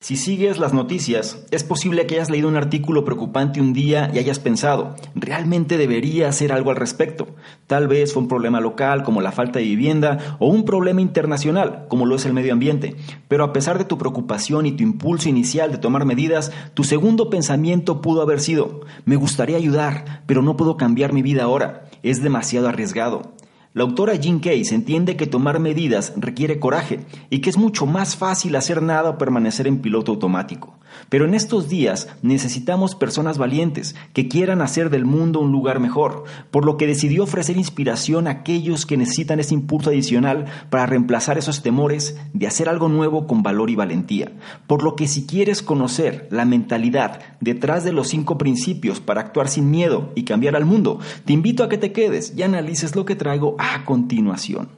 Si sigues las noticias, es posible que hayas leído un artículo preocupante un día y hayas pensado, realmente debería hacer algo al respecto. Tal vez fue un problema local como la falta de vivienda o un problema internacional como lo es el medio ambiente. Pero a pesar de tu preocupación y tu impulso inicial de tomar medidas, tu segundo pensamiento pudo haber sido, me gustaría ayudar, pero no puedo cambiar mi vida ahora. Es demasiado arriesgado. La autora Jean Case entiende que tomar medidas requiere coraje y que es mucho más fácil hacer nada o permanecer en piloto automático. Pero en estos días necesitamos personas valientes que quieran hacer del mundo un lugar mejor, por lo que decidió ofrecer inspiración a aquellos que necesitan ese impulso adicional para reemplazar esos temores de hacer algo nuevo con valor y valentía. Por lo que si quieres conocer la mentalidad detrás de los cinco principios para actuar sin miedo y cambiar al mundo, te invito a que te quedes y analices lo que traigo a continuación.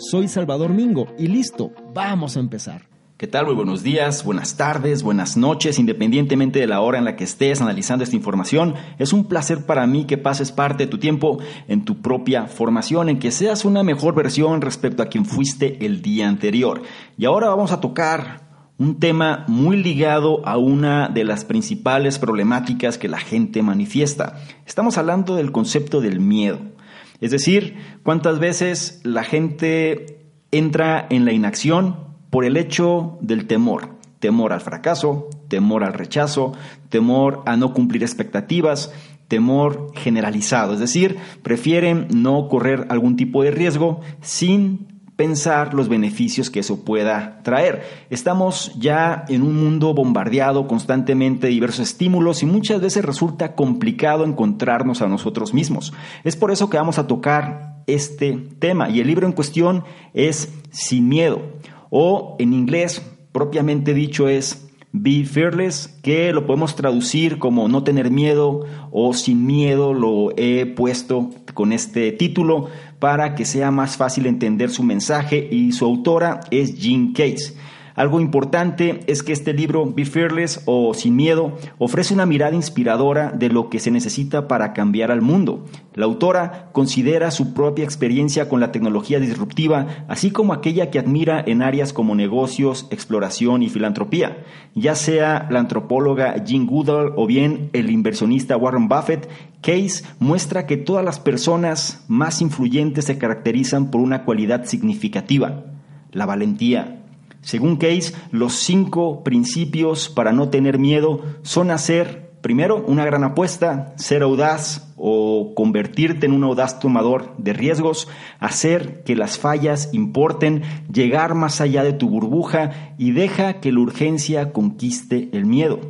Soy Salvador Mingo y listo, vamos a empezar. ¿Qué tal? Muy buenos días, buenas tardes, buenas noches, independientemente de la hora en la que estés analizando esta información. Es un placer para mí que pases parte de tu tiempo en tu propia formación, en que seas una mejor versión respecto a quien fuiste el día anterior. Y ahora vamos a tocar un tema muy ligado a una de las principales problemáticas que la gente manifiesta. Estamos hablando del concepto del miedo. Es decir, cuántas veces la gente entra en la inacción por el hecho del temor. Temor al fracaso, temor al rechazo, temor a no cumplir expectativas, temor generalizado. Es decir, prefieren no correr algún tipo de riesgo sin pensar los beneficios que eso pueda traer. Estamos ya en un mundo bombardeado constantemente de diversos estímulos y muchas veces resulta complicado encontrarnos a nosotros mismos. Es por eso que vamos a tocar este tema y el libro en cuestión es Sin Miedo o en inglés propiamente dicho es Be Fearless, que lo podemos traducir como no tener miedo o sin miedo, lo he puesto con este título para que sea más fácil entender su mensaje y su autora es Jean Case. Algo importante es que este libro, Be Fearless o Sin Miedo, ofrece una mirada inspiradora de lo que se necesita para cambiar al mundo. La autora considera su propia experiencia con la tecnología disruptiva, así como aquella que admira en áreas como negocios, exploración y filantropía. Ya sea la antropóloga Jean Goodall o bien el inversionista Warren Buffett, Case muestra que todas las personas más influyentes se caracterizan por una cualidad significativa, la valentía. Según Case, los cinco principios para no tener miedo son hacer, primero, una gran apuesta, ser audaz o convertirte en un audaz tomador de riesgos, hacer que las fallas importen, llegar más allá de tu burbuja y deja que la urgencia conquiste el miedo.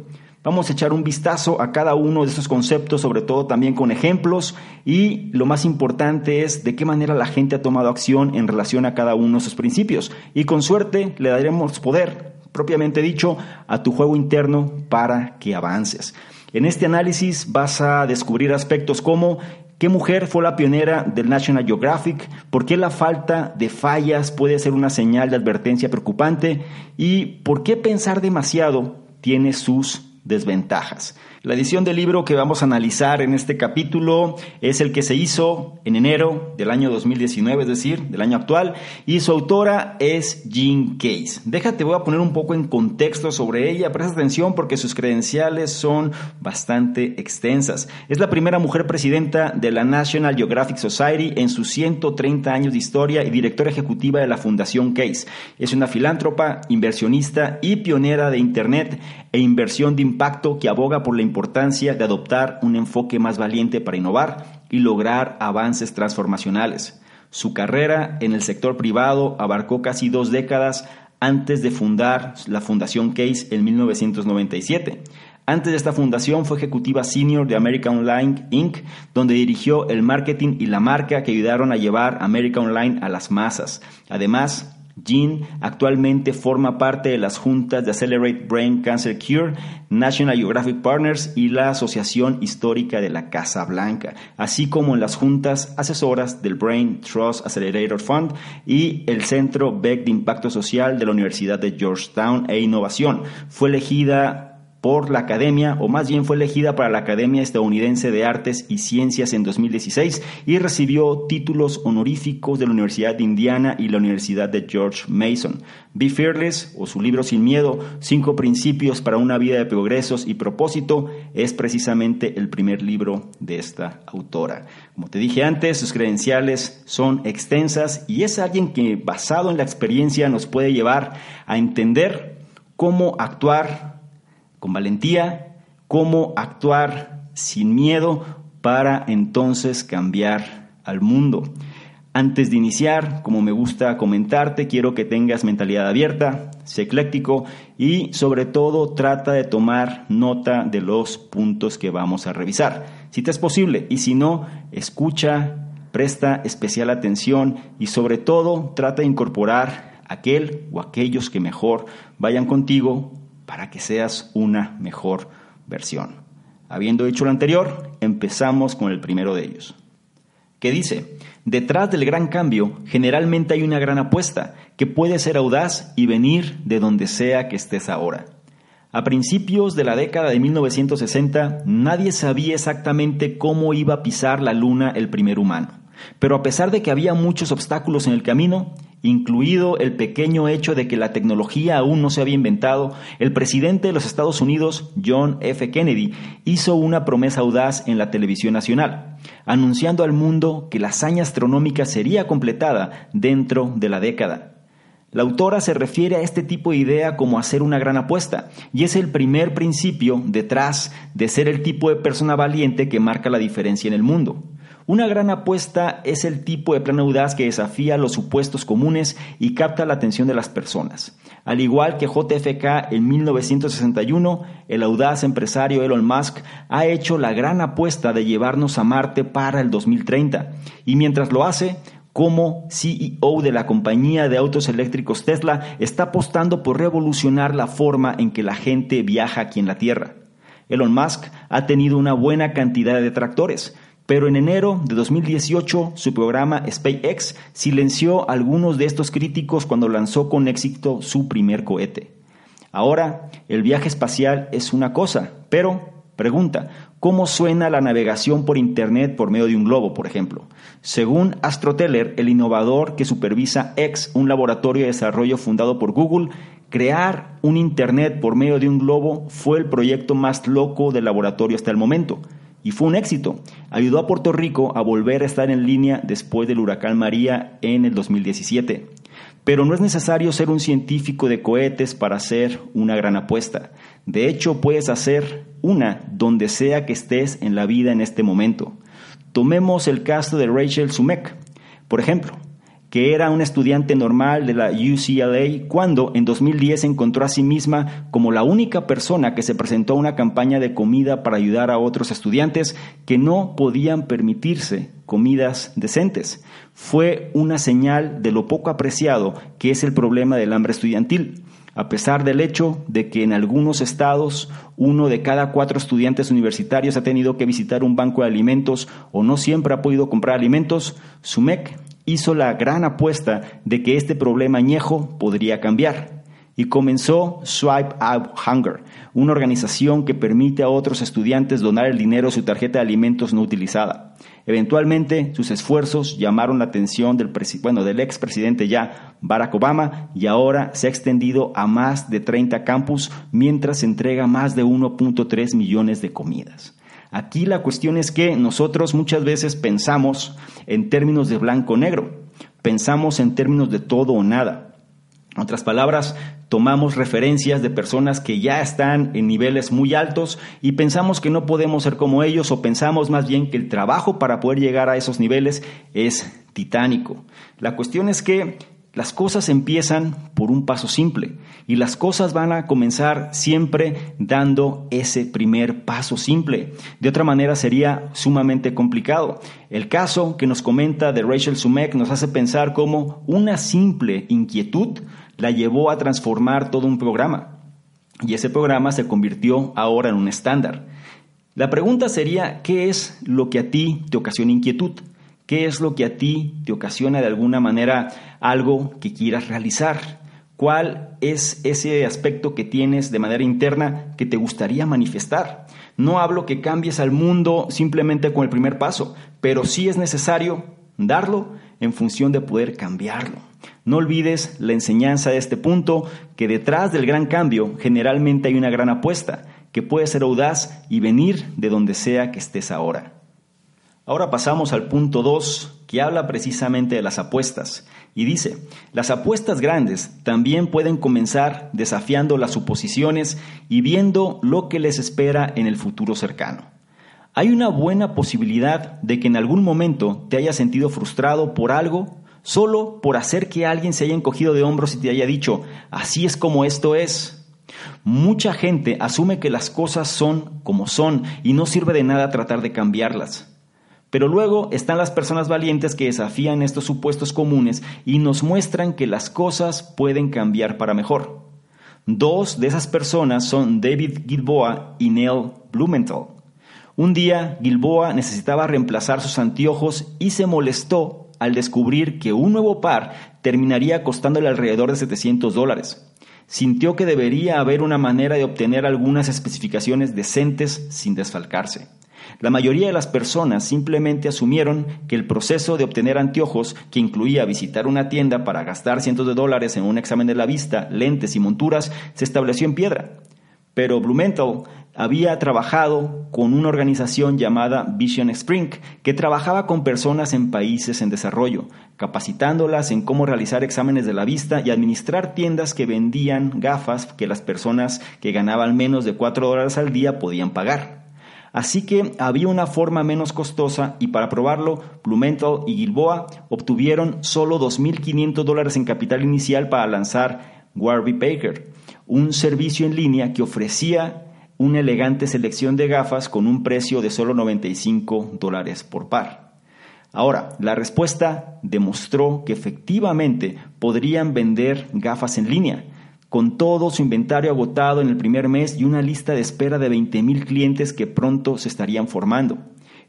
Vamos a echar un vistazo a cada uno de estos conceptos, sobre todo también con ejemplos y lo más importante es de qué manera la gente ha tomado acción en relación a cada uno de esos principios. Y con suerte le daremos poder, propiamente dicho, a tu juego interno para que avances. En este análisis vas a descubrir aspectos como ¿Qué mujer fue la pionera del National Geographic? ¿Por qué la falta de fallas puede ser una señal de advertencia preocupante? ¿Y por qué pensar demasiado tiene sus desventajas. La edición del libro que vamos a analizar en este capítulo es el que se hizo en enero del año 2019, es decir, del año actual, y su autora es Jean Case. Déjate, voy a poner un poco en contexto sobre ella, presta atención porque sus credenciales son bastante extensas. Es la primera mujer presidenta de la National Geographic Society en sus 130 años de historia y directora ejecutiva de la Fundación Case. Es una filántropa, inversionista y pionera de Internet e inversión de impacto que aboga por la importancia de adoptar un enfoque más valiente para innovar y lograr avances transformacionales. Su carrera en el sector privado abarcó casi dos décadas antes de fundar la Fundación Case en 1997. Antes de esta fundación fue ejecutiva senior de American Online Inc., donde dirigió el marketing y la marca que ayudaron a llevar American Online a las masas. Además, Jean actualmente forma parte de las juntas de Accelerate Brain Cancer Cure, National Geographic Partners y la Asociación Histórica de la Casa Blanca, así como en las juntas asesoras del Brain Trust Accelerator Fund y el Centro Beck de Impacto Social de la Universidad de Georgetown e Innovación. Fue elegida por la Academia, o más bien fue elegida para la Academia Estadounidense de Artes y Ciencias en 2016 y recibió títulos honoríficos de la Universidad de Indiana y la Universidad de George Mason. Be Fearless, o su libro Sin Miedo, Cinco Principios para una Vida de Progresos y Propósito, es precisamente el primer libro de esta autora. Como te dije antes, sus credenciales son extensas y es alguien que, basado en la experiencia, nos puede llevar a entender cómo actuar con valentía, cómo actuar sin miedo para entonces cambiar al mundo. Antes de iniciar, como me gusta comentarte, quiero que tengas mentalidad abierta, sé ecléctico y sobre todo trata de tomar nota de los puntos que vamos a revisar. Si te es posible y si no, escucha, presta especial atención y sobre todo trata de incorporar aquel o aquellos que mejor vayan contigo para que seas una mejor versión. Habiendo dicho lo anterior, empezamos con el primero de ellos, que dice, detrás del gran cambio generalmente hay una gran apuesta que puede ser audaz y venir de donde sea que estés ahora. A principios de la década de 1960, nadie sabía exactamente cómo iba a pisar la luna el primer humano. Pero a pesar de que había muchos obstáculos en el camino, incluido el pequeño hecho de que la tecnología aún no se había inventado, el presidente de los Estados Unidos, John F. Kennedy, hizo una promesa audaz en la televisión nacional, anunciando al mundo que la hazaña astronómica sería completada dentro de la década. La autora se refiere a este tipo de idea como hacer una gran apuesta, y es el primer principio detrás de ser el tipo de persona valiente que marca la diferencia en el mundo. Una gran apuesta es el tipo de plan audaz que desafía los supuestos comunes y capta la atención de las personas. Al igual que JFK en 1961, el audaz empresario Elon Musk ha hecho la gran apuesta de llevarnos a Marte para el 2030. Y mientras lo hace, como CEO de la compañía de autos eléctricos Tesla, está apostando por revolucionar la forma en que la gente viaja aquí en la Tierra. Elon Musk ha tenido una buena cantidad de detractores, pero en enero de 2018 su programa SpaceX silenció a algunos de estos críticos cuando lanzó con éxito su primer cohete. Ahora, el viaje espacial es una cosa, pero, pregunta, ¿cómo suena la navegación por Internet por medio de un globo, por ejemplo? Según Astroteller, el innovador que supervisa X, un laboratorio de desarrollo fundado por Google, crear un Internet por medio de un globo fue el proyecto más loco del laboratorio hasta el momento y fue un éxito. Ayudó a Puerto Rico a volver a estar en línea después del huracán María en el 2017. Pero no es necesario ser un científico de cohetes para hacer una gran apuesta. De hecho, puedes hacer una donde sea que estés en la vida en este momento. Tomemos el caso de Rachel Sumek. Por ejemplo, que era una estudiante normal de la UCLA cuando en 2010 se encontró a sí misma como la única persona que se presentó a una campaña de comida para ayudar a otros estudiantes que no podían permitirse comidas decentes. Fue una señal de lo poco apreciado que es el problema del hambre estudiantil a pesar del hecho de que en algunos estados uno de cada cuatro estudiantes universitarios ha tenido que visitar un banco de alimentos o no siempre ha podido comprar alimentos, SUMEC hizo la gran apuesta de que este problema añejo podría cambiar. y comenzó Swipe Out Hunger, una organización que permite a otros estudiantes donar el dinero de su tarjeta de alimentos no utilizada. Eventualmente, sus esfuerzos llamaron la atención del, bueno, del expresidente ya Barack Obama y ahora se ha extendido a más de 30 campus mientras entrega más de 1.3 millones de comidas. Aquí la cuestión es que nosotros muchas veces pensamos en términos de blanco-negro, pensamos en términos de todo o nada. En otras palabras, tomamos referencias de personas que ya están en niveles muy altos y pensamos que no podemos ser como ellos o pensamos más bien que el trabajo para poder llegar a esos niveles es titánico. La cuestión es que las cosas empiezan por un paso simple y las cosas van a comenzar siempre dando ese primer paso simple. De otra manera sería sumamente complicado. El caso que nos comenta de Rachel Sumek nos hace pensar cómo una simple inquietud la llevó a transformar todo un programa. Y ese programa se convirtió ahora en un estándar. La pregunta sería, ¿qué es lo que a ti te ocasiona inquietud? ¿Qué es lo que a ti te ocasiona de alguna manera algo que quieras realizar? ¿Cuál es ese aspecto que tienes de manera interna que te gustaría manifestar? No hablo que cambies al mundo simplemente con el primer paso, pero sí es necesario darlo en función de poder cambiarlo. No olvides la enseñanza de este punto, que detrás del gran cambio generalmente hay una gran apuesta, que puede ser audaz y venir de donde sea que estés ahora. Ahora pasamos al punto 2, que habla precisamente de las apuestas. Y dice, las apuestas grandes también pueden comenzar desafiando las suposiciones y viendo lo que les espera en el futuro cercano. Hay una buena posibilidad de que en algún momento te hayas sentido frustrado por algo solo por hacer que alguien se haya encogido de hombros y te haya dicho, así es como esto es. Mucha gente asume que las cosas son como son y no sirve de nada tratar de cambiarlas. Pero luego están las personas valientes que desafían estos supuestos comunes y nos muestran que las cosas pueden cambiar para mejor. Dos de esas personas son David Gilboa y Neil Blumenthal. Un día Gilboa necesitaba reemplazar sus anteojos y se molestó al descubrir que un nuevo par terminaría costándole alrededor de 700 dólares. Sintió que debería haber una manera de obtener algunas especificaciones decentes sin desfalcarse. La mayoría de las personas simplemente asumieron que el proceso de obtener anteojos, que incluía visitar una tienda para gastar cientos de dólares en un examen de la vista, lentes y monturas, se estableció en piedra. Pero Blumenthal había trabajado con una organización llamada Vision Spring, que trabajaba con personas en países en desarrollo, capacitándolas en cómo realizar exámenes de la vista y administrar tiendas que vendían gafas que las personas que ganaban menos de 4 dólares al día podían pagar. Así que había una forma menos costosa y para probarlo, Blumenthal y Gilboa obtuvieron solo 2.500 dólares en capital inicial para lanzar Warby Baker, un servicio en línea que ofrecía una elegante selección de gafas con un precio de solo 95 dólares por par. Ahora, la respuesta demostró que efectivamente podrían vender gafas en línea, con todo su inventario agotado en el primer mes y una lista de espera de 20.000 clientes que pronto se estarían formando.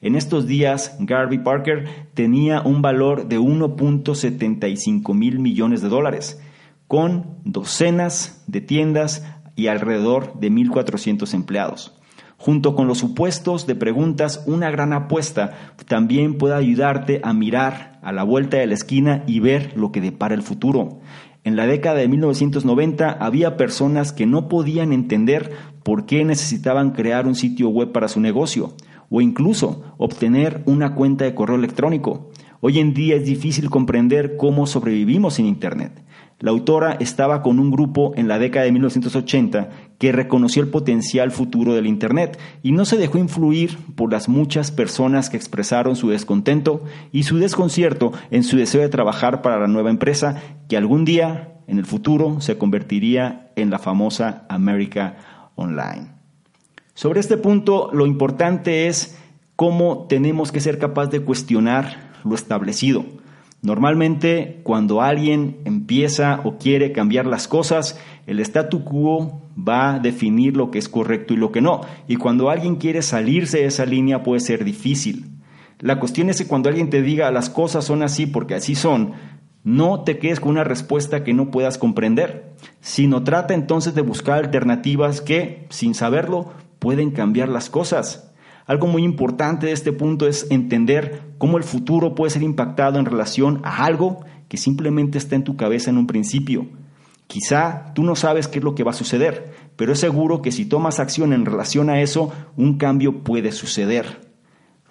En estos días, Garvey Parker tenía un valor de 1.75 mil millones de dólares, con docenas de tiendas y alrededor de 1.400 empleados. Junto con los supuestos de preguntas, una gran apuesta también puede ayudarte a mirar a la vuelta de la esquina y ver lo que depara el futuro. En la década de 1990 había personas que no podían entender por qué necesitaban crear un sitio web para su negocio o incluso obtener una cuenta de correo electrónico. Hoy en día es difícil comprender cómo sobrevivimos sin Internet. La autora estaba con un grupo en la década de 1980 que reconoció el potencial futuro del Internet y no se dejó influir por las muchas personas que expresaron su descontento y su desconcierto en su deseo de trabajar para la nueva empresa que algún día en el futuro se convertiría en la famosa América Online. Sobre este punto, lo importante es cómo tenemos que ser capaz de cuestionar lo establecido Normalmente cuando alguien empieza o quiere cambiar las cosas, el statu quo va a definir lo que es correcto y lo que no. Y cuando alguien quiere salirse de esa línea puede ser difícil. La cuestión es que cuando alguien te diga las cosas son así porque así son, No te quedes con una respuesta que no puedas comprender, sino trata entonces de buscar alternativas que, sin saberlo, pueden cambiar las cosas. Algo muy importante de este punto es entender cómo el futuro puede ser impactado en relación a algo que simplemente está en tu cabeza en un principio. Quizá tú no sabes qué es lo que va a suceder, pero es seguro que si tomas acción en relación a eso, un cambio puede suceder.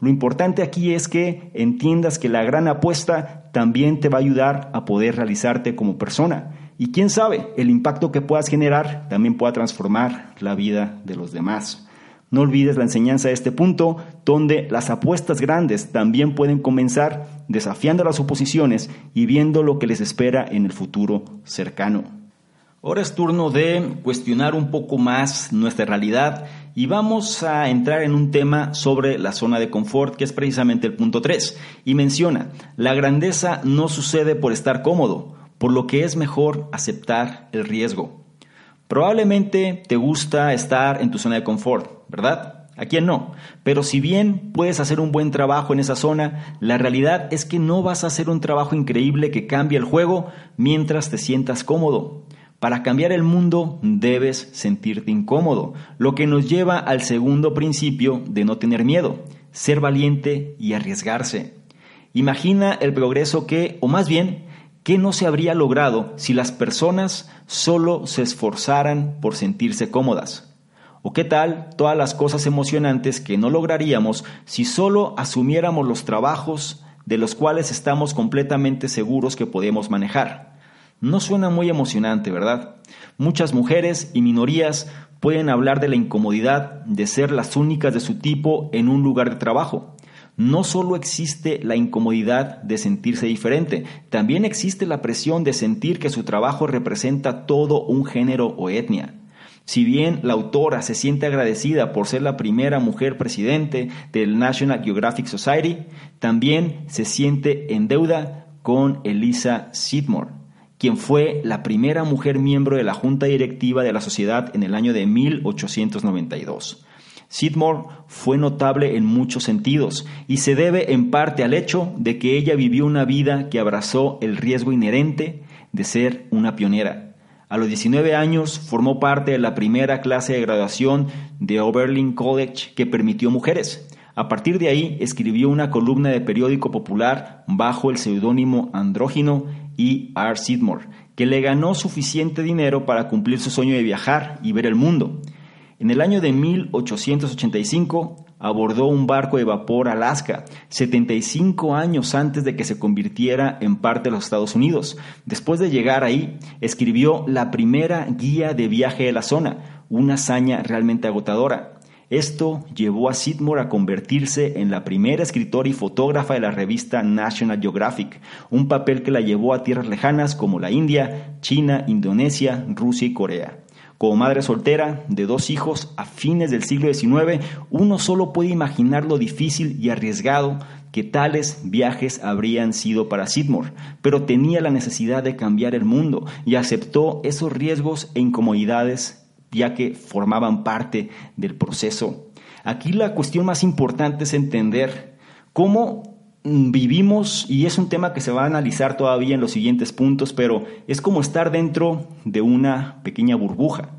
Lo importante aquí es que entiendas que la gran apuesta también te va a ayudar a poder realizarte como persona. Y quién sabe, el impacto que puedas generar también pueda transformar la vida de los demás. No olvides la enseñanza de este punto, donde las apuestas grandes también pueden comenzar desafiando las oposiciones y viendo lo que les espera en el futuro cercano. Ahora es turno de cuestionar un poco más nuestra realidad y vamos a entrar en un tema sobre la zona de confort, que es precisamente el punto 3. Y menciona, la grandeza no sucede por estar cómodo, por lo que es mejor aceptar el riesgo. Probablemente te gusta estar en tu zona de confort, ¿verdad? ¿A quién no? Pero si bien puedes hacer un buen trabajo en esa zona, la realidad es que no vas a hacer un trabajo increíble que cambie el juego mientras te sientas cómodo. Para cambiar el mundo debes sentirte incómodo, lo que nos lleva al segundo principio de no tener miedo, ser valiente y arriesgarse. Imagina el progreso que, o más bien, ¿qué no se habría logrado si las personas solo se esforzaran por sentirse cómodas? ¿O qué tal todas las cosas emocionantes que no lograríamos si solo asumiéramos los trabajos de los cuales estamos completamente seguros que podemos manejar? No suena muy emocionante, ¿verdad? Muchas mujeres y minorías pueden hablar de la incomodidad de ser las únicas de su tipo en un lugar de trabajo. No solo existe la incomodidad de sentirse diferente, también existe la presión de sentir que su trabajo representa todo un género o etnia. Si bien la autora se siente agradecida por ser la primera mujer presidente del National Geographic Society, también se siente en deuda con Elisa Sidmore, quien fue la primera mujer miembro de la junta directiva de la sociedad en el año de 1892. Sidmore fue notable en muchos sentidos y se debe en parte al hecho de que ella vivió una vida que abrazó el riesgo inherente de ser una pionera. A los 19 años formó parte de la primera clase de graduación de Oberlin College que permitió mujeres. A partir de ahí escribió una columna de periódico popular bajo el seudónimo andrógino y R. Sidmore, que le ganó suficiente dinero para cumplir su sueño de viajar y ver el mundo. En el año de 1885 abordó un barco de vapor Alaska, 75 años antes de que se convirtiera en parte de los Estados Unidos. Después de llegar ahí, escribió la primera guía de viaje de la zona, una hazaña realmente agotadora. Esto llevó a Sidmore a convertirse en la primera escritora y fotógrafa de la revista National Geographic, un papel que la llevó a tierras lejanas como la India, China, Indonesia, Rusia y Corea. Como madre soltera de dos hijos a fines del siglo XIX, uno solo puede imaginar lo difícil y arriesgado que tales viajes habrían sido para Sidmore, pero tenía la necesidad de cambiar el mundo y aceptó esos riesgos e incomodidades ya que formaban parte del proceso. Aquí la cuestión más importante es entender cómo vivimos, y es un tema que se va a analizar todavía en los siguientes puntos, pero es como estar dentro de una pequeña burbuja.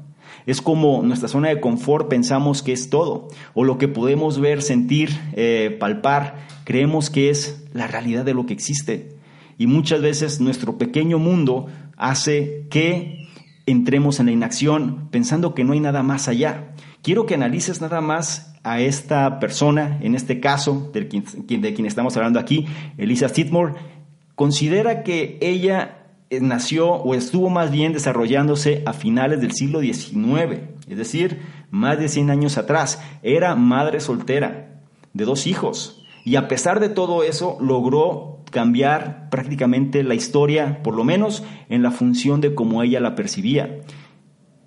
Es como nuestra zona de confort pensamos que es todo, o lo que podemos ver, sentir, eh, palpar, creemos que es la realidad de lo que existe. Y muchas veces nuestro pequeño mundo hace que entremos en la inacción pensando que no hay nada más allá. Quiero que analices nada más a esta persona, en este caso, de quien, estamos hablando aquí, Elisa Sidmore. Considera que ella eh, nació o estuvo más bien desarrollándose a finales del siglo XIX, es decir, más de 100 años atrás. Era madre soltera de dos hijos y a pesar de todo eso logró cambiar prácticamente la historia, por lo menos en la función de cómo ella la percibía.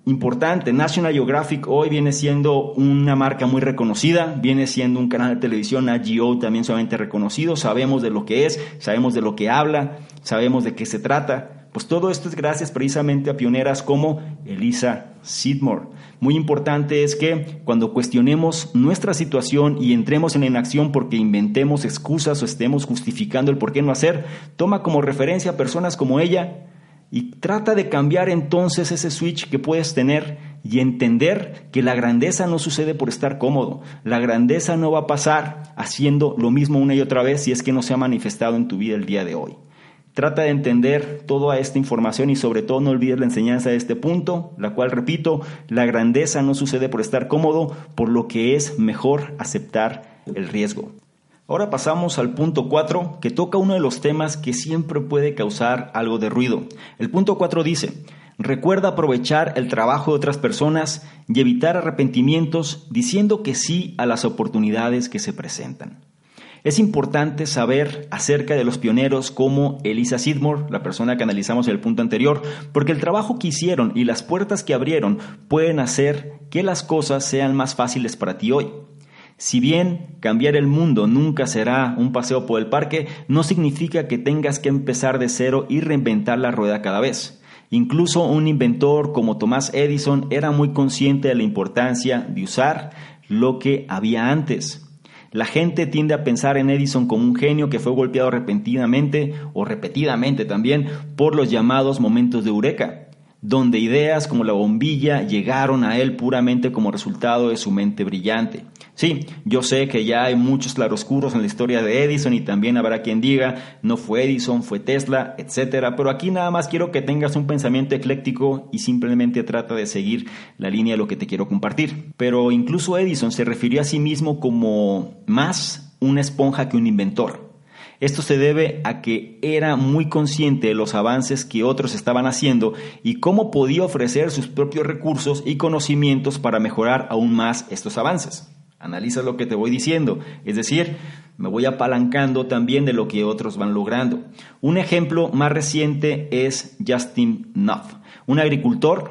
Importante, National Geographic hoy viene siendo una marca muy reconocida, viene siendo un canal de televisión AGO también sumamente reconocido, sabemos de lo que es, sabemos de lo que habla, sabemos de qué se trata, Pues todo esto es gracias precisamente a pioneras como Elisa Sidmore. Muy importante es que cuando cuestionemos nuestra situación y entremos en la inacción porque inventemos excusas o estemos justificando el por qué no hacer, toma como referencia a personas como ella y trata de cambiar entonces ese switch que puedes tener y entender que la grandeza no sucede por estar cómodo. La grandeza no va a pasar haciendo lo mismo una y otra vez si es que no se ha manifestado en tu vida el día de hoy. Trata de entender toda esta información y sobre todo no olvides la enseñanza de este punto, la cual repito, la grandeza no sucede por estar cómodo, por lo que es mejor aceptar el riesgo. Ahora pasamos al punto 4, que toca uno de los temas que siempre puede causar algo de ruido. El punto 4 dice, recuerda aprovechar el trabajo de otras personas y evitar arrepentimientos diciendo que sí a las oportunidades que se presentan. Es importante saber acerca de los pioneros como Elisa Sidmore, la persona que analizamos en el punto anterior, porque el trabajo que hicieron y las puertas que abrieron pueden hacer que las cosas sean más fáciles para ti hoy. Si bien cambiar el mundo nunca será un paseo por el parque, no significa que tengas que empezar de cero y reinventar la rueda cada vez. Incluso un inventor como Thomas Edison era muy consciente de la importancia de usar lo que había antes. La gente tiende a pensar en Edison como un genio que fue golpeado repentinamente o repetidamente también por los llamados momentos de eureka donde ideas como la bombilla llegaron a él puramente como resultado de su mente brillante. Sí, yo sé que ya hay muchos claroscuros en la historia de Edison y también habrá quien diga, no fue Edison, fue Tesla, etcétera, pero aquí nada más quiero que tengas un pensamiento ecléctico y simplemente trata de seguir la línea de lo que te quiero compartir. Pero incluso Edison se refirió a sí mismo como más una esponja que un inventor. Esto se debe a que era muy consciente de los avances que otros estaban haciendo y cómo podía ofrecer sus propios recursos y conocimientos para mejorar aún más estos avances. Analiza lo que te voy diciendo, es decir, me voy apalancando también de lo que otros van logrando. Un ejemplo más reciente es Justin Nuff, un agricultor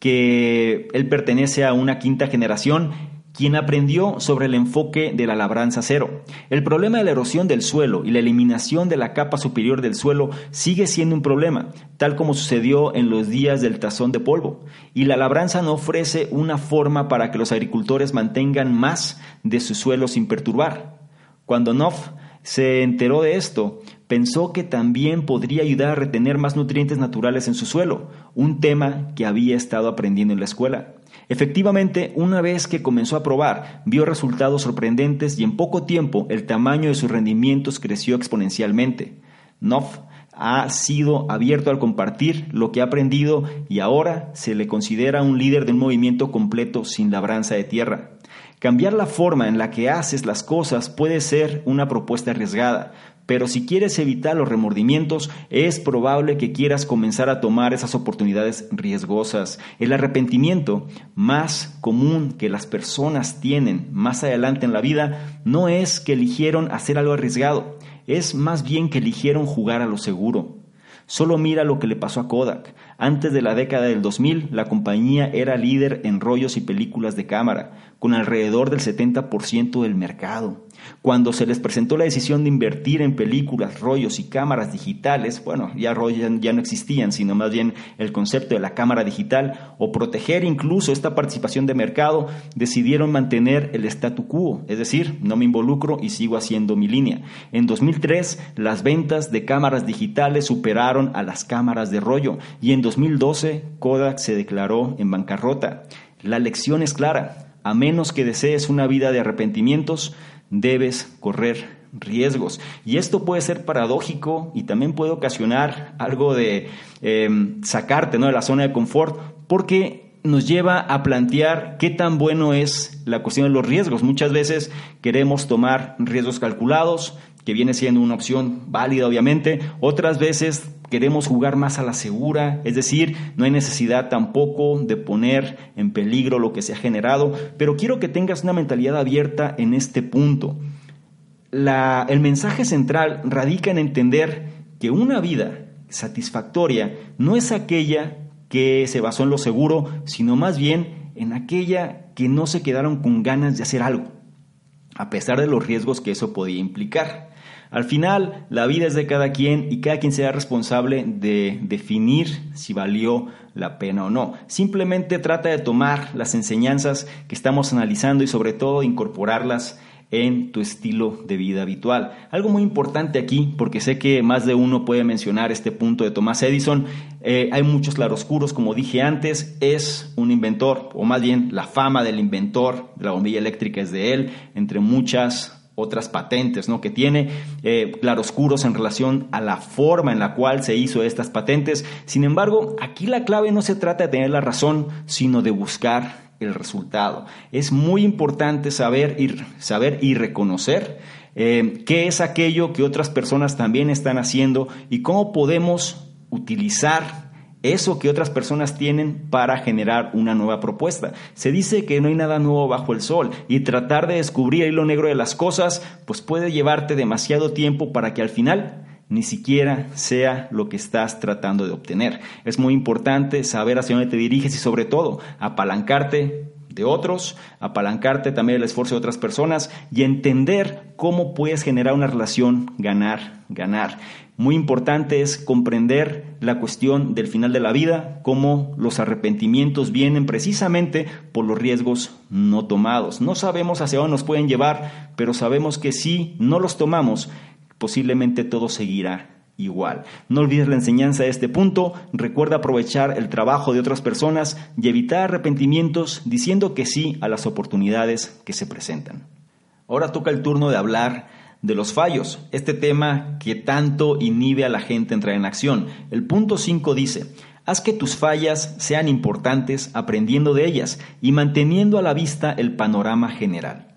que él pertenece a una quinta generación quien aprendió sobre el enfoque de la labranza cero. El problema de la erosión del suelo y la eliminación de la capa superior del suelo sigue siendo un problema, tal como sucedió en los días del tazón de polvo, y la labranza no ofrece una forma para que los agricultores mantengan más de su suelo sin perturbar. Cuando Noff se enteró de esto, pensó que también podría ayudar a retener más nutrientes naturales en su suelo, un tema que había estado aprendiendo en la escuela. Efectivamente, una vez que comenzó a probar, vio resultados sorprendentes y en poco tiempo el tamaño de sus rendimientos creció exponencialmente. Knopf ha sido abierto al compartir lo que ha aprendido y ahora se le considera un líder de un movimiento completo sin labranza de tierra. Cambiar la forma en la que haces las cosas puede ser una propuesta arriesgada, pero si quieres evitar los remordimientos, es probable que quieras comenzar a tomar esas oportunidades riesgosas. El arrepentimiento más común que las personas tienen más adelante en la vida no es que eligieron hacer algo arriesgado, es más bien que eligieron jugar a lo seguro. Solo mira lo que le pasó a Kodak. Antes de la década del 2000, la compañía era líder en rollos y películas de cámara, con alrededor del 70% del mercado. Cuando se les presentó la decisión de invertir en películas, rollos y cámaras digitales, bueno, ya rollos ya no existían, sino más bien el concepto de la cámara digital, o proteger incluso esta participación de mercado, decidieron mantener el statu quo, es decir, no me involucro y sigo haciendo mi línea. En 2003, las ventas de cámaras digitales superaron a las cámaras de rollo y en 2012 Kodak se declaró en bancarrota. La lección es clara, a menos que desees una vida de arrepentimientos, debes correr riesgos. Y esto puede ser paradójico y también puede ocasionar algo de em, sacarte ¿no? de la zona de confort, porque nos lleva a plantear qué tan bueno es la cuestión de los riesgos. Muchas veces queremos tomar riesgos calculados, que viene siendo una opción válida obviamente. Otras veces queremos jugar más a la segura, es decir, no hay necesidad tampoco de poner en peligro lo que se ha generado, pero quiero que tengas una mentalidad abierta en este punto. el mensaje central radica en entender que una vida satisfactoria no es aquella que se basó en lo seguro, sino más bien en aquella que no se quedaron con ganas de hacer algo. a pesar de los riesgos que eso podía implicar. Al final, la vida es de cada quien y cada quien será responsable de definir si valió la pena o no. Simplemente trata de tomar las enseñanzas que estamos analizando y sobre todo incorporarlas en tu estilo de vida habitual. Algo muy importante aquí, porque sé que más de uno puede mencionar este punto de Thomas Edison, eh, hay muchos claroscuros, como dije antes, es un inventor, o más bien la fama del inventor de la bombilla eléctrica es de él, entre muchas otras patentes ¿no? que tiene, eh, claroscuros en relación a la forma en la cual se hizo estas patentes. Sin embargo, aquí la clave no se trata de tener la razón, sino de buscar el resultado. Es muy importante saber y, saber y reconocer eh, qué es aquello que otras personas también están haciendo y cómo podemos utilizar eso que otras personas tienen para generar una nueva propuesta. Se dice que no hay nada nuevo bajo el sol y tratar de descubrir el hilo negro de las cosas pues puede llevarte demasiado tiempo para que al final ni siquiera sea lo que estás tratando de obtener. Es muy importante saber hacia dónde te diriges y sobre todo apalancarte de otros, apalancarte también el esfuerzo de otras personas y entender cómo puedes generar una relación ganar-ganar. Muy importante es comprender la cuestión del final de la vida, cómo los arrepentimientos vienen precisamente por los riesgos no tomados. No sabemos hacia dónde nos pueden llevar, pero sabemos que si no los tomamos, posiblemente todo seguirá igual. No olvides la enseñanza de este punto, recuerda aprovechar el trabajo de otras personas y evitar arrepentimientos diciendo que sí a las oportunidades que se presentan. Ahora toca el turno de hablar de los fallos, este tema que tanto inhibe a la gente entrar en acción. El punto 5 dice, haz que tus fallas sean importantes aprendiendo de ellas y manteniendo a la vista el panorama general.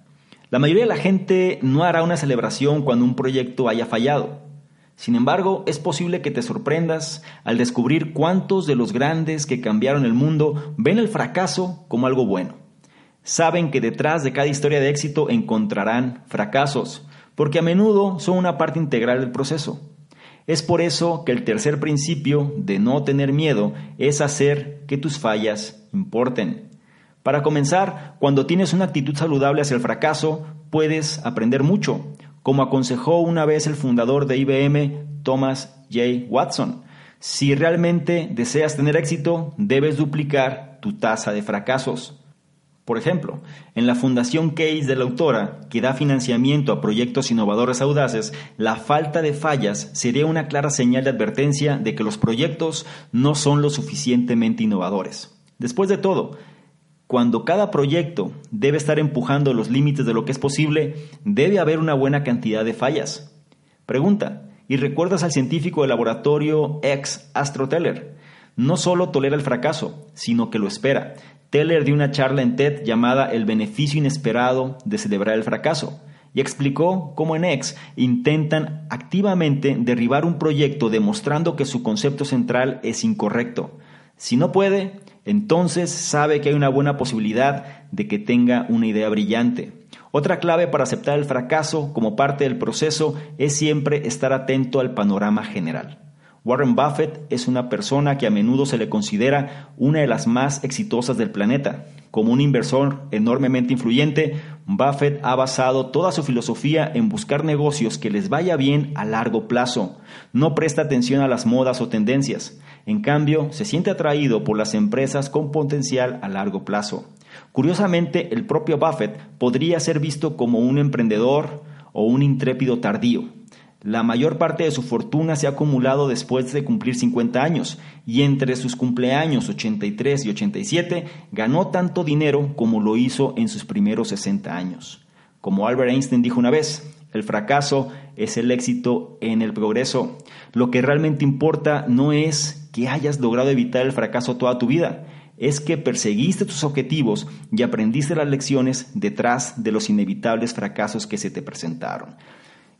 La mayoría de la gente no hará una celebración cuando un proyecto haya fallado. Sin embargo, es posible que te sorprendas al descubrir cuántos de los grandes que cambiaron el mundo ven el fracaso como algo bueno. Saben que detrás de cada historia de éxito encontrarán fracasos, porque a menudo son una parte integral del proceso. Es por eso que el tercer principio de no tener miedo es hacer que tus fallas importen. Para comenzar, cuando tienes una actitud saludable hacia el fracaso, puedes aprender mucho, como aconsejó una vez el fundador de IBM, Thomas J. Watson. Si realmente deseas tener éxito, debes duplicar tu tasa de fracasos. Por ejemplo, en la Fundación Case de la autora, que da financiamiento a proyectos innovadores audaces, la falta de fallas sería una clara señal de advertencia de que los proyectos no son lo suficientemente innovadores. Después de todo, cuando cada proyecto debe estar empujando los límites de lo que es posible, debe haber una buena cantidad de fallas. Pregunta, ¿y recuerdas al científico del laboratorio ex Astro Teller? No solo tolera el fracaso, sino que lo espera. Teller dio una charla en TED llamada El beneficio inesperado de celebrar el fracaso y explicó cómo en X intentan activamente derribar un proyecto demostrando que su concepto central es incorrecto. Si no puede, entonces sabe que hay una buena posibilidad de que tenga una idea brillante. Otra clave para aceptar el fracaso como parte del proceso es siempre estar atento al panorama general. Warren Buffett es una persona que a menudo se le considera una de las más exitosas del planeta. Como un inversor enormemente influyente, Buffett ha basado toda su filosofía en buscar negocios que les vaya bien a largo plazo. No presta atención a las modas o tendencias. En cambio, se siente atraído por las empresas con potencial a largo plazo. Curiosamente, el propio Buffett podría ser visto como un emprendedor o un intrépido tardío. La mayor parte de su fortuna se ha acumulado después de cumplir 50 años y entre sus cumpleaños 83 y 87 ganó tanto dinero como lo hizo en sus primeros 60 años. Como Albert Einstein dijo una vez, el fracaso es el éxito en el progreso. Lo que realmente importa no es que hayas logrado evitar el fracaso toda tu vida. Es que perseguiste tus objetivos y aprendiste las lecciones detrás de los inevitables fracasos que se te presentaron.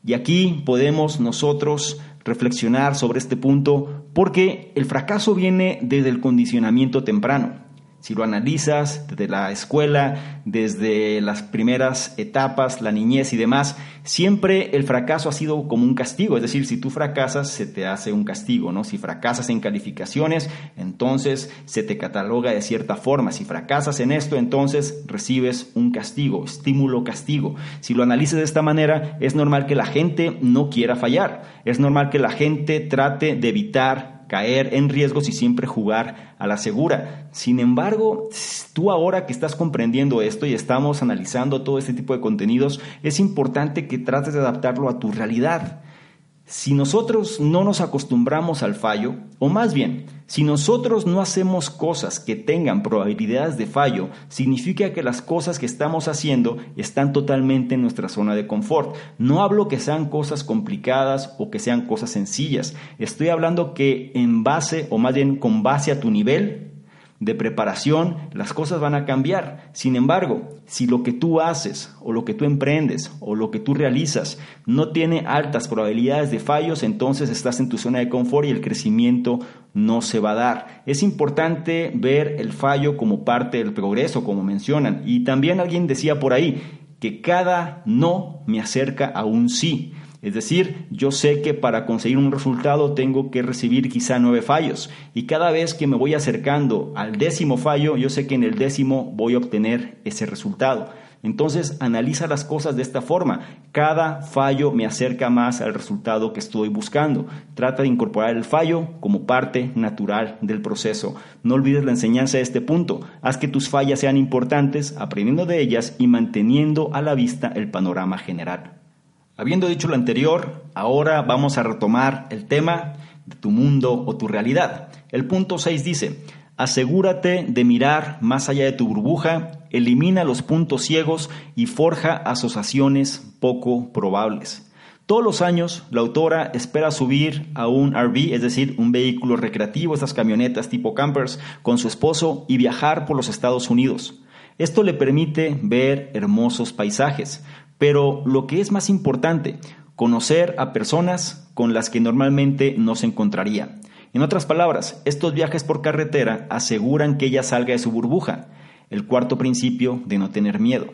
Y aquí podemos nosotros reflexionar sobre este punto porque el fracaso viene desde el condicionamiento temprano. Si lo analizas desde la escuela, desde las primeras etapas, la niñez y demás, siempre el fracaso ha sido como un castigo. Es decir, si tú fracasas, se te hace un castigo, ¿no? Si fracasas en calificaciones, entonces se te cataloga de cierta forma. Si fracasas en esto, entonces recibes un castigo, estímulo-castigo. Si lo analizas de esta manera, es normal que la gente no quiera fallar. Es normal que la gente trate de evitar caer en riesgos y siempre jugar a la segura. Sin embargo, tú ahora que estás comprendiendo esto y estamos analizando todo este tipo de contenidos, es importante que trates de adaptarlo a tu realidad. Si nosotros no nos acostumbramos al fallo, o más bien, si nosotros no hacemos cosas que tengan probabilidades de fallo, significa que las cosas que estamos haciendo están totalmente en nuestra zona de confort. No hablo que sean cosas complicadas o que sean cosas sencillas. Estoy hablando que en base, o más bien con base a tu nivel, de preparación, las cosas van a cambiar. Sin embargo, si lo que tú haces o lo que tú emprendes o lo que tú realizas no tiene altas probabilidades de fallos, entonces estás en tu zona de confort y el crecimiento no se va a dar. Es importante ver el fallo como parte del progreso, como mencionan. Y también alguien decía por ahí que cada no me acerca a un sí. Es decir, yo sé que para conseguir un resultado tengo que recibir quizá nueve fallos y cada vez que me voy acercando al décimo fallo, yo sé que en el décimo voy a obtener ese resultado. Entonces analiza las cosas de esta forma. Cada fallo me acerca más al resultado que estoy buscando. Trata de incorporar el fallo como parte natural del proceso. No olvides la enseñanza de este punto. Haz que tus fallas sean importantes, aprendiendo de ellas y manteniendo a la vista el panorama general. Habiendo dicho lo anterior, ahora vamos a retomar el tema de tu mundo o tu realidad. El punto 6 dice, asegúrate de mirar más allá de tu burbuja, elimina los puntos ciegos y forja asociaciones poco probables. Todos los años, la autora espera subir a un RV, es decir, un vehículo recreativo, estas camionetas tipo campers, con su esposo y viajar por los Estados Unidos. Esto le permite ver hermosos paisajes, pero lo que es más importante, conocer a personas con las que normalmente no se encontraría. En otras palabras, estos viajes por carretera aseguran que ella salga de su burbuja, el cuarto principio de no tener miedo.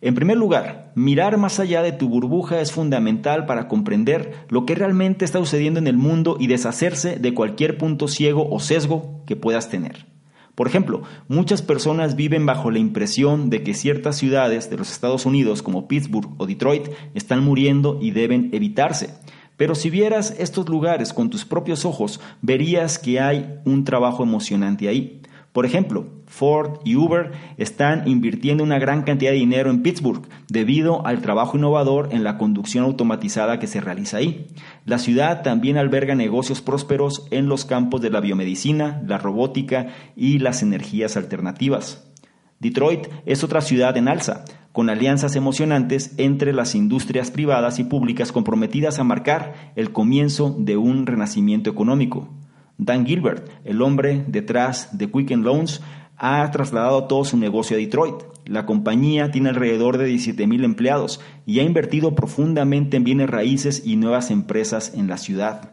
En primer lugar, mirar más allá de tu burbuja es fundamental para comprender lo que realmente está sucediendo en el mundo y deshacerse de cualquier punto ciego o sesgo que puedas tener. Por ejemplo, muchas personas viven bajo la impresión de que ciertas ciudades de los Estados Unidos como Pittsburgh o Detroit están muriendo y deben evitarse. Pero si vieras estos lugares con tus propios ojos, verías que hay un trabajo emocionante ahí. Por ejemplo, Ford y Uber están invirtiendo una gran cantidad de dinero en Pittsburgh debido al trabajo innovador en la conducción automatizada que se realiza ahí. La ciudad también alberga negocios prósperos en los campos de la biomedicina, la robótica y las energías alternativas. Detroit es otra ciudad en alza, con alianzas emocionantes entre las industrias privadas y públicas comprometidas a marcar el comienzo de un renacimiento económico. Dan Gilbert, el hombre detrás de Quicken Loans, ha trasladado todo su negocio a Detroit. La compañía tiene alrededor de 17.000 empleados y ha invertido profundamente en bienes raíces y nuevas empresas en la ciudad.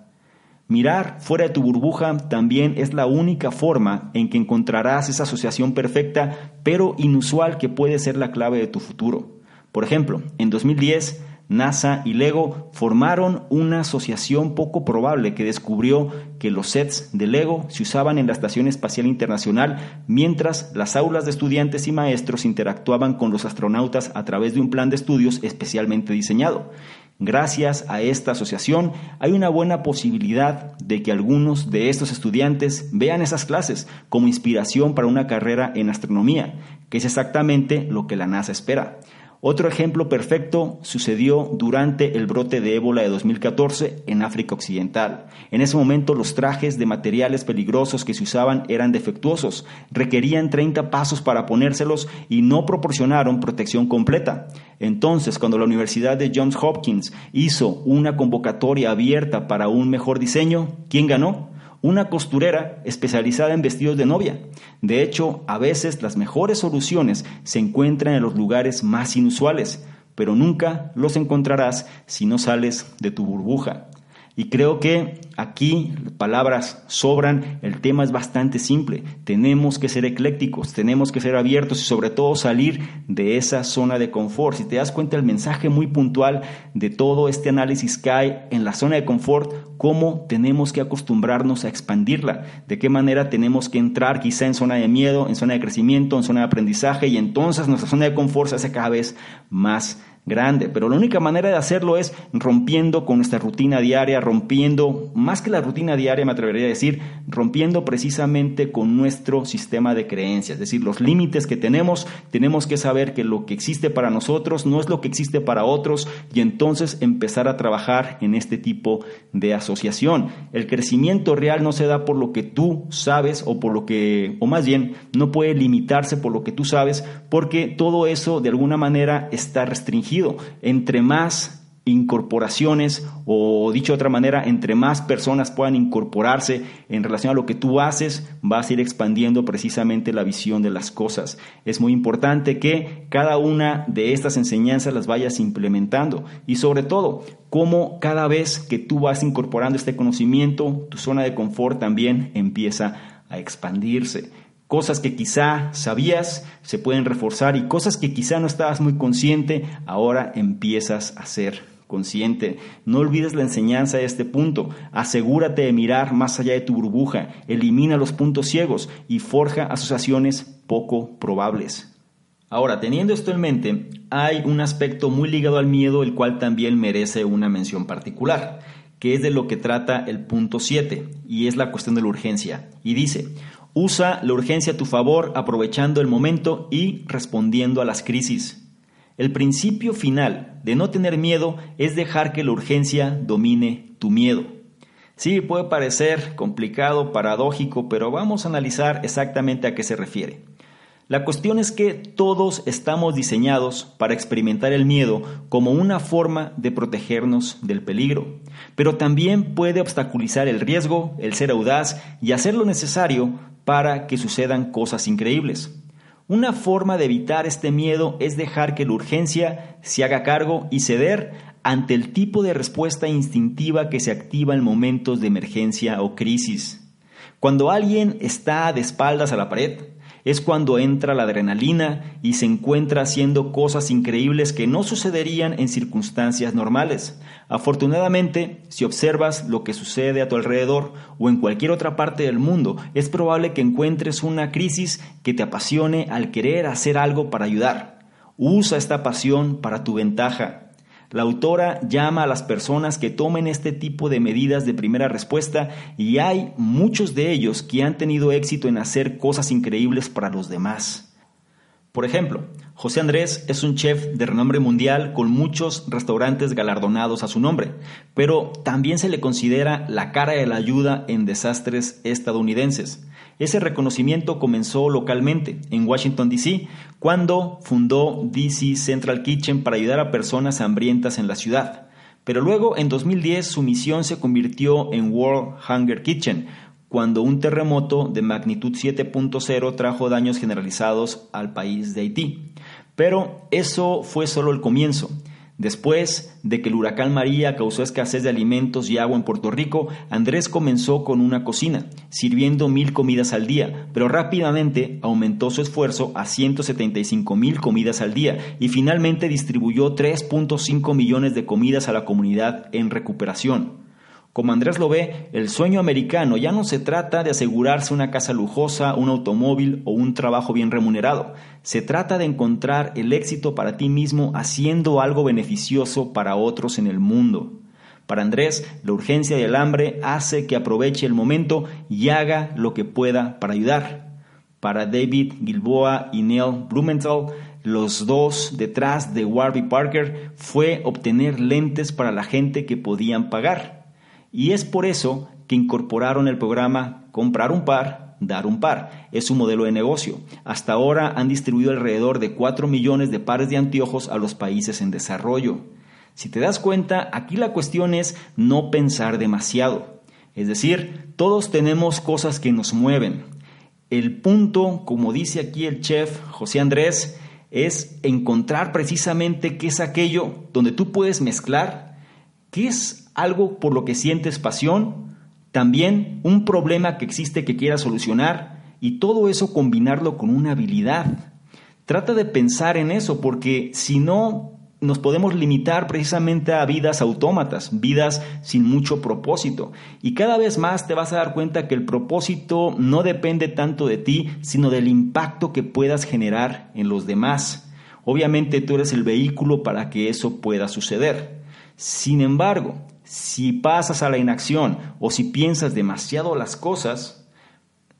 Mirar fuera de tu burbuja también es la única forma en que encontrarás esa asociación perfecta pero inusual que puede ser la clave de tu futuro. Por ejemplo, en 2010 NASA y Lego formaron una asociación poco probable que descubrió que los sets de Lego se usaban en la Estación Espacial Internacional mientras las aulas de estudiantes y maestros interactuaban con los astronautas a través de un plan de estudios especialmente diseñado. Gracias a esta asociación hay una buena posibilidad de que algunos de estos estudiantes vean esas clases como inspiración para una carrera en astronomía, que es exactamente lo que la NASA espera. Otro ejemplo perfecto sucedió durante el brote de ébola de 2014 en África Occidental. En ese momento los trajes de materiales peligrosos que se usaban eran defectuosos, requerían 30 pasos para ponérselos y no proporcionaron protección completa. Entonces, cuando la Universidad de Johns Hopkins hizo una convocatoria abierta para un mejor diseño, ¿quién ganó? Una costurera especializada en vestidos de novia. De hecho, a veces las mejores soluciones se encuentran en los lugares más inusuales, pero nunca los encontrarás si no sales de tu burbuja. Y creo que aquí palabras sobran, el tema es bastante simple. Tenemos que ser eclécticos, tenemos que ser abiertos y sobre todo salir de esa zona de confort. Si te das cuenta el mensaje muy puntual de todo este análisis cae en la zona de confort, cómo tenemos que acostumbrarnos a expandirla, de qué manera tenemos que entrar quizá en zona de miedo, en zona de crecimiento, en zona de aprendizaje y entonces nuestra zona de confort se hace cada vez más grande, pero la única manera de hacerlo es rompiendo con nuestra rutina diaria, rompiendo, más que la rutina diaria me atrevería a decir, rompiendo precisamente con nuestro sistema de creencias, es decir, los límites que tenemos, tenemos que saber que lo que existe para nosotros no es lo que existe para otros y entonces empezar a trabajar en este tipo de asociación. El crecimiento real no se da por lo que tú sabes o por lo que, o más bien, no puede limitarse por lo que tú sabes porque todo eso de alguna manera está restringido entre más incorporaciones o dicho de otra manera, entre más personas puedan incorporarse en relación a lo que tú haces, vas a ir expandiendo precisamente la visión de las cosas. Es muy importante que cada una de estas enseñanzas las vayas implementando y sobre todo, cómo cada vez que tú vas incorporando este conocimiento, tu zona de confort también empieza a expandirse. Cosas que quizá sabías se pueden reforzar y cosas que quizá no estabas muy consciente, ahora empiezas a ser consciente. No olvides la enseñanza de este punto. Asegúrate de mirar más allá de tu burbuja, elimina los puntos ciegos y forja asociaciones poco probables. Ahora, teniendo esto en mente, hay un aspecto muy ligado al miedo, el cual también merece una mención particular, que es de lo que trata el punto 7, y es la cuestión de la urgencia. Y dice, Usa la urgencia a tu favor aprovechando el momento y respondiendo a las crisis. El principio final de no tener miedo es dejar que la urgencia domine tu miedo. Sí, puede parecer complicado, paradójico, pero vamos a analizar exactamente a qué se refiere. La cuestión es que todos estamos diseñados para experimentar el miedo como una forma de protegernos del peligro, pero también puede obstaculizar el riesgo, el ser audaz y hacer lo necesario para que sucedan cosas increíbles. Una forma de evitar este miedo es dejar que la urgencia se haga cargo y ceder ante el tipo de respuesta instintiva que se activa en momentos de emergencia o crisis. Cuando alguien está de espaldas a la pared, es cuando entra la adrenalina y se encuentra haciendo cosas increíbles que no sucederían en circunstancias normales. Afortunadamente, si observas lo que sucede a tu alrededor o en cualquier otra parte del mundo, es probable que encuentres una crisis que te apasione al querer hacer algo para ayudar. Usa esta pasión para tu ventaja. La autora llama a las personas que tomen este tipo de medidas de primera respuesta y hay muchos de ellos que han tenido éxito en hacer cosas increíbles para los demás. Por ejemplo, José Andrés es un chef de renombre mundial con muchos restaurantes galardonados a su nombre, pero también se le considera la cara de la ayuda en desastres estadounidenses. Ese reconocimiento comenzó localmente, en Washington, D.C., cuando fundó DC Central Kitchen para ayudar a personas hambrientas en la ciudad. Pero luego, en 2010, su misión se convirtió en World Hunger Kitchen, cuando un terremoto de magnitud 7.0 trajo daños generalizados al país de Haití. Pero eso fue solo el comienzo. Después de que el huracán María causó escasez de alimentos y agua en Puerto Rico, Andrés comenzó con una cocina, sirviendo mil comidas al día, pero rápidamente aumentó su esfuerzo a 175 mil comidas al día y finalmente distribuyó 3.5 millones de comidas a la comunidad en recuperación. Como Andrés lo ve, el sueño americano ya no se trata de asegurarse una casa lujosa, un automóvil o un trabajo bien remunerado. Se trata de encontrar el éxito para ti mismo haciendo algo beneficioso para otros en el mundo. Para Andrés, la urgencia y el hambre hace que aproveche el momento y haga lo que pueda para ayudar. Para David Gilboa y Neil Blumenthal, los dos detrás de Warby Parker fue obtener lentes para la gente que podían pagar. Y es por eso que incorporaron el programa Comprar un par, dar un par. Es su modelo de negocio. Hasta ahora han distribuido alrededor de 4 millones de pares de anteojos a los países en desarrollo. Si te das cuenta, aquí la cuestión es no pensar demasiado. Es decir, todos tenemos cosas que nos mueven. El punto, como dice aquí el chef José Andrés, es encontrar precisamente qué es aquello donde tú puedes mezclar, qué es algo por lo que sientes pasión, también un problema que existe que quieras solucionar y todo eso combinarlo con una habilidad. Trata de pensar en eso porque si no nos podemos limitar precisamente a vidas autómatas, vidas sin mucho propósito. Y cada vez más te vas a dar cuenta que el propósito no depende tanto de ti, sino del impacto que puedas generar en los demás. Obviamente tú eres el vehículo para que eso pueda suceder. Sin embargo, si pasas a la inacción o si piensas demasiado las cosas,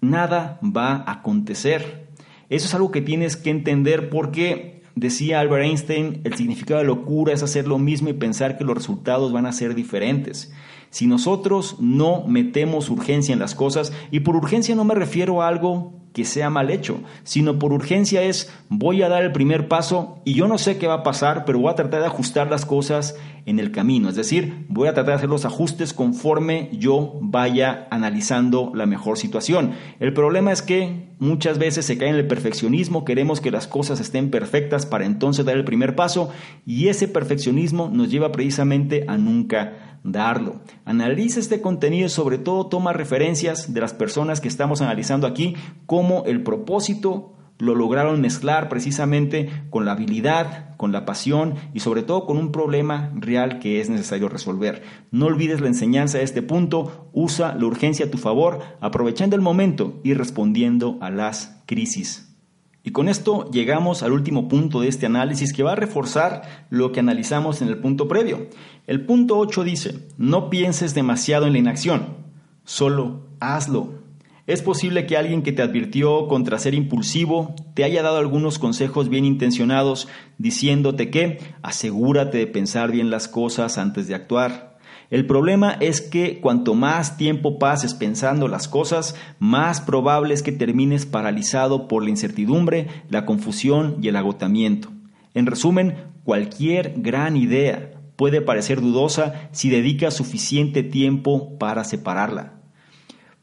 nada va a acontecer. Eso es algo que tienes que entender porque Decía Albert Einstein, el significado de locura es hacer lo mismo y pensar que los resultados van a ser diferentes. Si nosotros no metemos urgencia en las cosas, y por urgencia no me refiero a algo que sea mal hecho, sino por urgencia es voy a dar el primer paso y yo no sé qué va a pasar, pero voy a tratar de ajustar las cosas en el camino, es decir, voy a tratar de hacer los ajustes conforme yo vaya analizando la mejor situación. El problema es que muchas veces se cae en el perfeccionismo, queremos que las cosas estén perfectas para entonces dar el primer paso y ese perfeccionismo nos lleva precisamente a nunca darlo. Analiza este contenido y sobre todo toma referencias de las personas que estamos analizando aquí, cómo el propósito lo lograron mezclar precisamente con la habilidad, con la pasión y sobre todo con un problema real que es necesario resolver. No olvides la enseñanza de este punto, usa la urgencia a tu favor, aprovechando el momento y respondiendo a las crisis. Y con esto llegamos al último punto de este análisis que va a reforzar lo que analizamos en el punto previo. El punto 8 dice, no pienses demasiado en la inacción, solo hazlo. Es posible que alguien que te advirtió contra ser impulsivo te haya dado algunos consejos bien intencionados diciéndote que asegúrate de pensar bien las cosas antes de actuar. El problema es que cuanto más tiempo pases pensando las cosas, más probable es que termines paralizado por la incertidumbre, la confusión y el agotamiento. En resumen, cualquier gran idea, puede parecer dudosa si dedicas suficiente tiempo para separarla.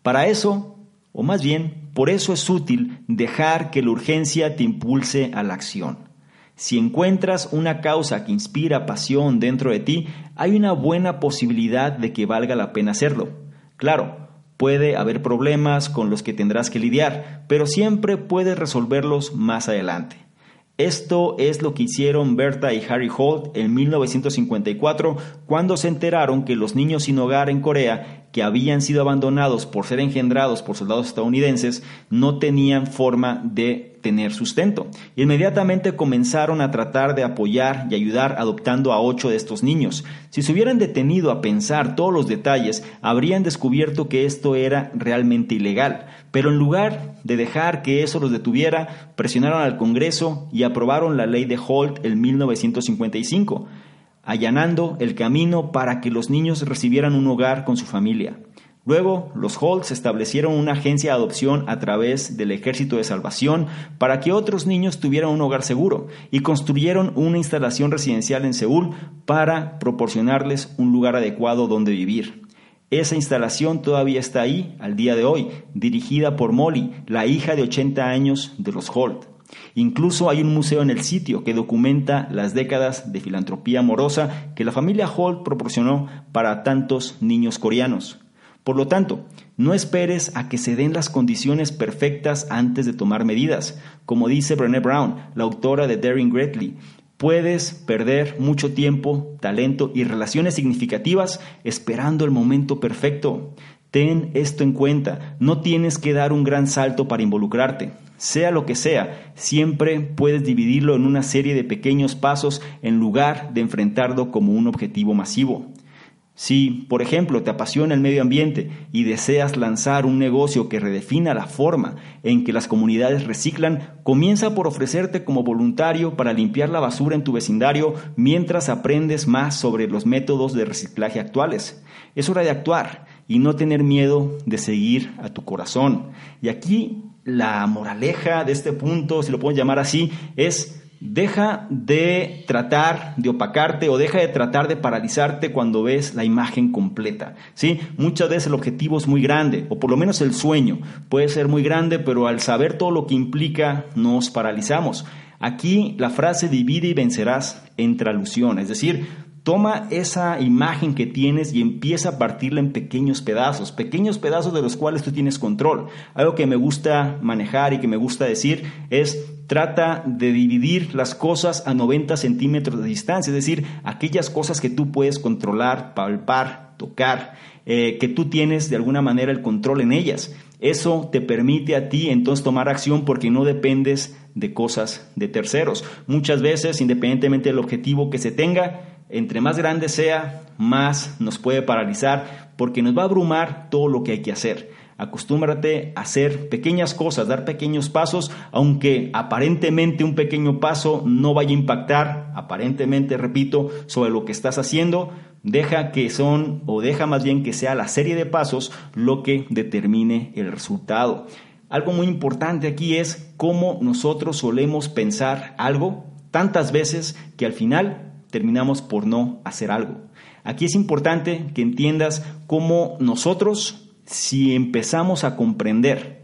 Para eso, o más bien, por eso es útil dejar que la urgencia te impulse a la acción. Si encuentras una causa que inspira pasión dentro de ti, hay una buena posibilidad de que valga la pena hacerlo. Claro, puede haber problemas con los que tendrás que lidiar, pero siempre puedes resolverlos más adelante. Esto es lo que hicieron Berta y Harry Holt en 1954 cuando se enteraron que los niños sin hogar en Corea que habían sido abandonados por ser engendrados por soldados estadounidenses no tenían forma de tener sustento. Inmediatamente comenzaron a tratar de apoyar y ayudar adoptando a ocho de estos niños. Si se hubieran detenido a pensar todos los detalles, habrían descubierto que esto era realmente ilegal. Pero en lugar de dejar que eso los detuviera, presionaron al Congreso y aprobaron la ley de Holt en 1955 allanando el camino para que los niños recibieran un hogar con su familia. Luego, los Holtz establecieron una agencia de adopción a través del Ejército de Salvación para que otros niños tuvieran un hogar seguro y construyeron una instalación residencial en Seúl para proporcionarles un lugar adecuado donde vivir. Esa instalación todavía está ahí al día de hoy, dirigida por Molly, la hija de 80 años de los Holt. Incluso hay un museo en el sitio que documenta las décadas de filantropía amorosa que la familia Holt proporcionó para tantos niños coreanos. Por lo tanto, no esperes a que se den las condiciones perfectas antes de tomar medidas. Como dice Brené Brown, la autora de Daring Greatly, puedes perder mucho tiempo, talento y relaciones significativas esperando el momento perfecto. Ten esto en cuenta, no tienes que dar un gran salto para involucrarte. Sea lo que sea, siempre puedes dividirlo en una serie de pequeños pasos en lugar de enfrentarlo como un objetivo masivo. Si, por ejemplo, te apasiona el medio ambiente y deseas lanzar un negocio que redefina la forma en que las comunidades reciclan, comienza por ofrecerte como voluntario para limpiar la basura en tu vecindario mientras aprendes más sobre los métodos de reciclaje actuales. Es hora de actuar y no tener miedo de seguir a tu corazón. Y aquí la moraleja de este punto, si lo puedo llamar así, es deja de tratar de opacarte o deja de tratar de paralizarte cuando ves la imagen completa. ¿sí? Muchas veces el objetivo es muy grande, o por lo menos el sueño puede ser muy grande, pero al saber todo lo que implica nos paralizamos. Aquí la frase divide y vencerás entre alusión, es decir, Toma esa imagen que tienes y empieza a partirla en pequeños pedazos, pequeños pedazos de los cuales tú tienes control. Algo que me gusta manejar y que me gusta decir es trata de dividir las cosas a 90 centímetros de distancia, es decir, aquellas cosas que tú puedes controlar, palpar, tocar, eh, que tú tienes de alguna manera el control en ellas. Eso te permite a ti entonces tomar acción porque no dependes de cosas de terceros. Muchas veces, independientemente del objetivo que se tenga, entre más grande sea, más nos puede paralizar porque nos va a abrumar todo lo que hay que hacer. Acostúmbrate a hacer pequeñas cosas, dar pequeños pasos, aunque aparentemente un pequeño paso no vaya a impactar, aparentemente, repito, sobre lo que estás haciendo, deja que son, o deja más bien que sea la serie de pasos lo que determine el resultado. Algo muy importante aquí es cómo nosotros solemos pensar algo tantas veces que al final terminamos por no hacer algo. Aquí es importante que entiendas cómo nosotros si empezamos a comprender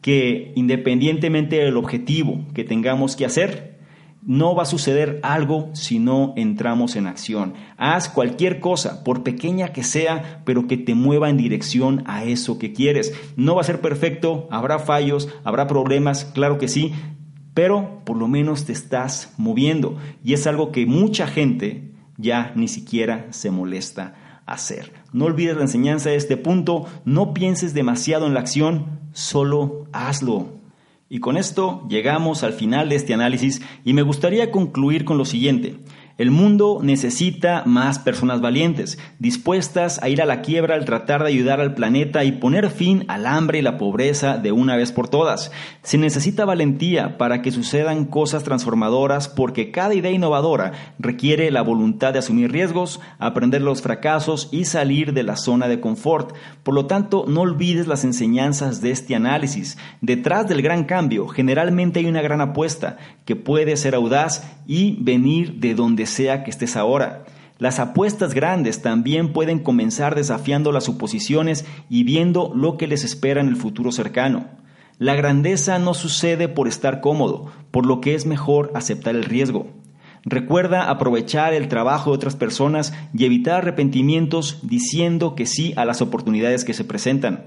que independientemente del objetivo que tengamos que hacer, no va a suceder algo si no entramos en acción. Haz cualquier cosa, por pequeña que sea, pero que te mueva en dirección a eso que quieres. No va a ser perfecto, habrá fallos, habrá problemas, claro que sí, pero por lo menos te estás moviendo. Y es algo que mucha gente ya ni siquiera se molesta hacer. No olvides la enseñanza de este punto, no pienses demasiado en la acción, solo hazlo. Y con esto llegamos al final de este análisis y me gustaría concluir con lo siguiente. El mundo necesita más personas valientes, dispuestas a ir a la quiebra al tratar de ayudar al planeta y poner fin al hambre y la pobreza de una vez por todas. Se necesita valentía para que sucedan cosas transformadoras porque cada idea innovadora requiere la voluntad de asumir riesgos, aprender los fracasos y salir de la zona de confort. Por lo tanto, no olvides las enseñanzas de este análisis. Detrás del gran cambio, generalmente hay una gran apuesta que puede ser audaz y venir de sea que estés ahora. Las apuestas grandes también pueden comenzar desafiando las suposiciones y viendo lo que les espera en el futuro cercano. La grandeza no sucede por estar cómodo, por lo que es mejor aceptar el riesgo. Recuerda aprovechar el trabajo de otras personas y evitar arrepentimientos diciendo que sí a las oportunidades que se presentan.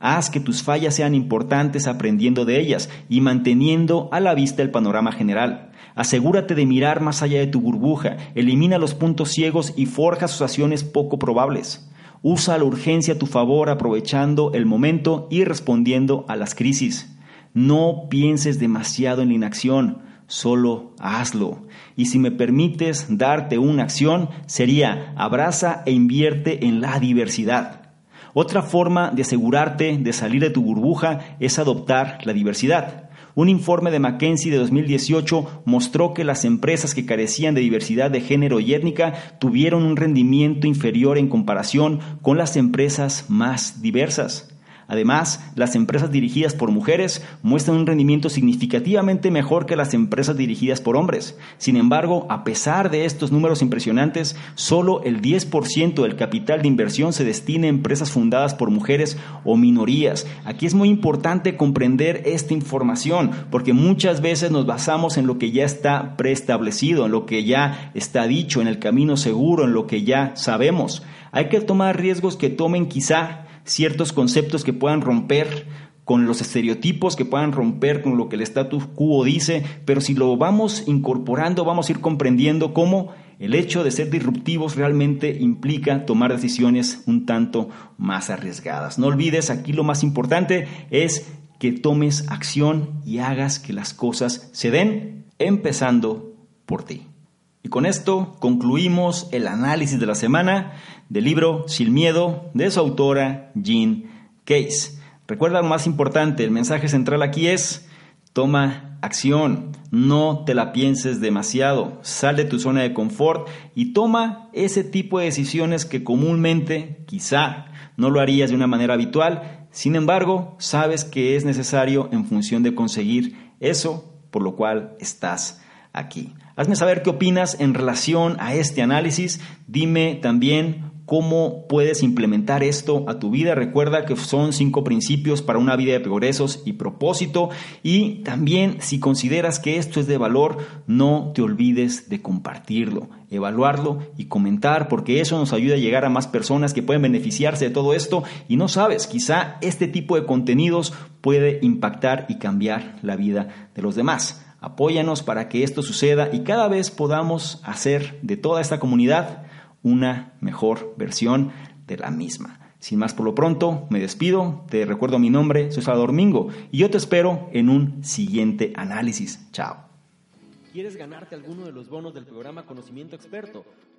Haz que tus fallas sean importantes aprendiendo de ellas y manteniendo a la vista el panorama general. Asegúrate de mirar más allá de tu burbuja, elimina los puntos ciegos y forja asociaciones poco probables. Usa la urgencia a tu favor aprovechando el momento y respondiendo a las crisis. No pienses demasiado en la inacción, solo hazlo. Y si me permites darte una acción, sería abraza e invierte en la diversidad. Otra forma de asegurarte de salir de tu burbuja es adoptar la diversidad. Un informe de McKinsey de 2018 mostró que las empresas que carecían de diversidad de género y étnica tuvieron un rendimiento inferior en comparación con las empresas más diversas. Además, las empresas dirigidas por mujeres muestran un rendimiento significativamente mejor que las empresas dirigidas por hombres. Sin embargo, a pesar de estos números impresionantes, solo el 10% del capital de inversión se destina a empresas fundadas por mujeres o minorías. Aquí es muy importante comprender esta información porque muchas veces nos basamos en lo que ya está preestablecido, en lo que ya está dicho, en el camino seguro, en lo que ya sabemos. Hay que tomar riesgos que tomen quizá ciertos conceptos que puedan romper con los estereotipos que puedan romper con lo que el status quo dice, pero si lo vamos incorporando, vamos a ir comprendiendo cómo el hecho de ser disruptivos realmente implica tomar decisiones un tanto más arriesgadas. No olvides, aquí lo más importante es que tomes acción y hagas que las cosas se den, empezando por ti. Y con esto concluimos el análisis de la semana del libro Sin Miedo de su autora Jean Case. Recuerda lo más importante, el mensaje central aquí es toma acción, no te la pienses demasiado, sal de tu zona de confort y toma ese tipo de decisiones que comúnmente quizá no lo harías de una manera habitual, sin embargo sabes que es necesario en función de conseguir eso por lo cual estás aquí. Hazme saber qué opinas en relación a este análisis. Dime también cómo puedes implementar esto a tu vida. Recuerda que son cinco principios para una vida de progresos y propósito. Y también si consideras que esto es de valor, no te olvides de compartirlo, evaluarlo y comentar, porque eso nos ayuda a llegar a más personas que pueden beneficiarse de todo esto. Y no sabes, quizá este tipo de contenidos puede impactar y cambiar la vida de los demás. Apóyanos para que esto suceda y cada vez podamos hacer de toda esta comunidad una mejor versión de la misma. Sin más por lo pronto, me despido, te recuerdo mi nombre, soy Salvador Mingo y yo te espero en un siguiente análisis. Chao. ¿Quieres ganarte alguno de los bonos del programa Conocimiento Experto?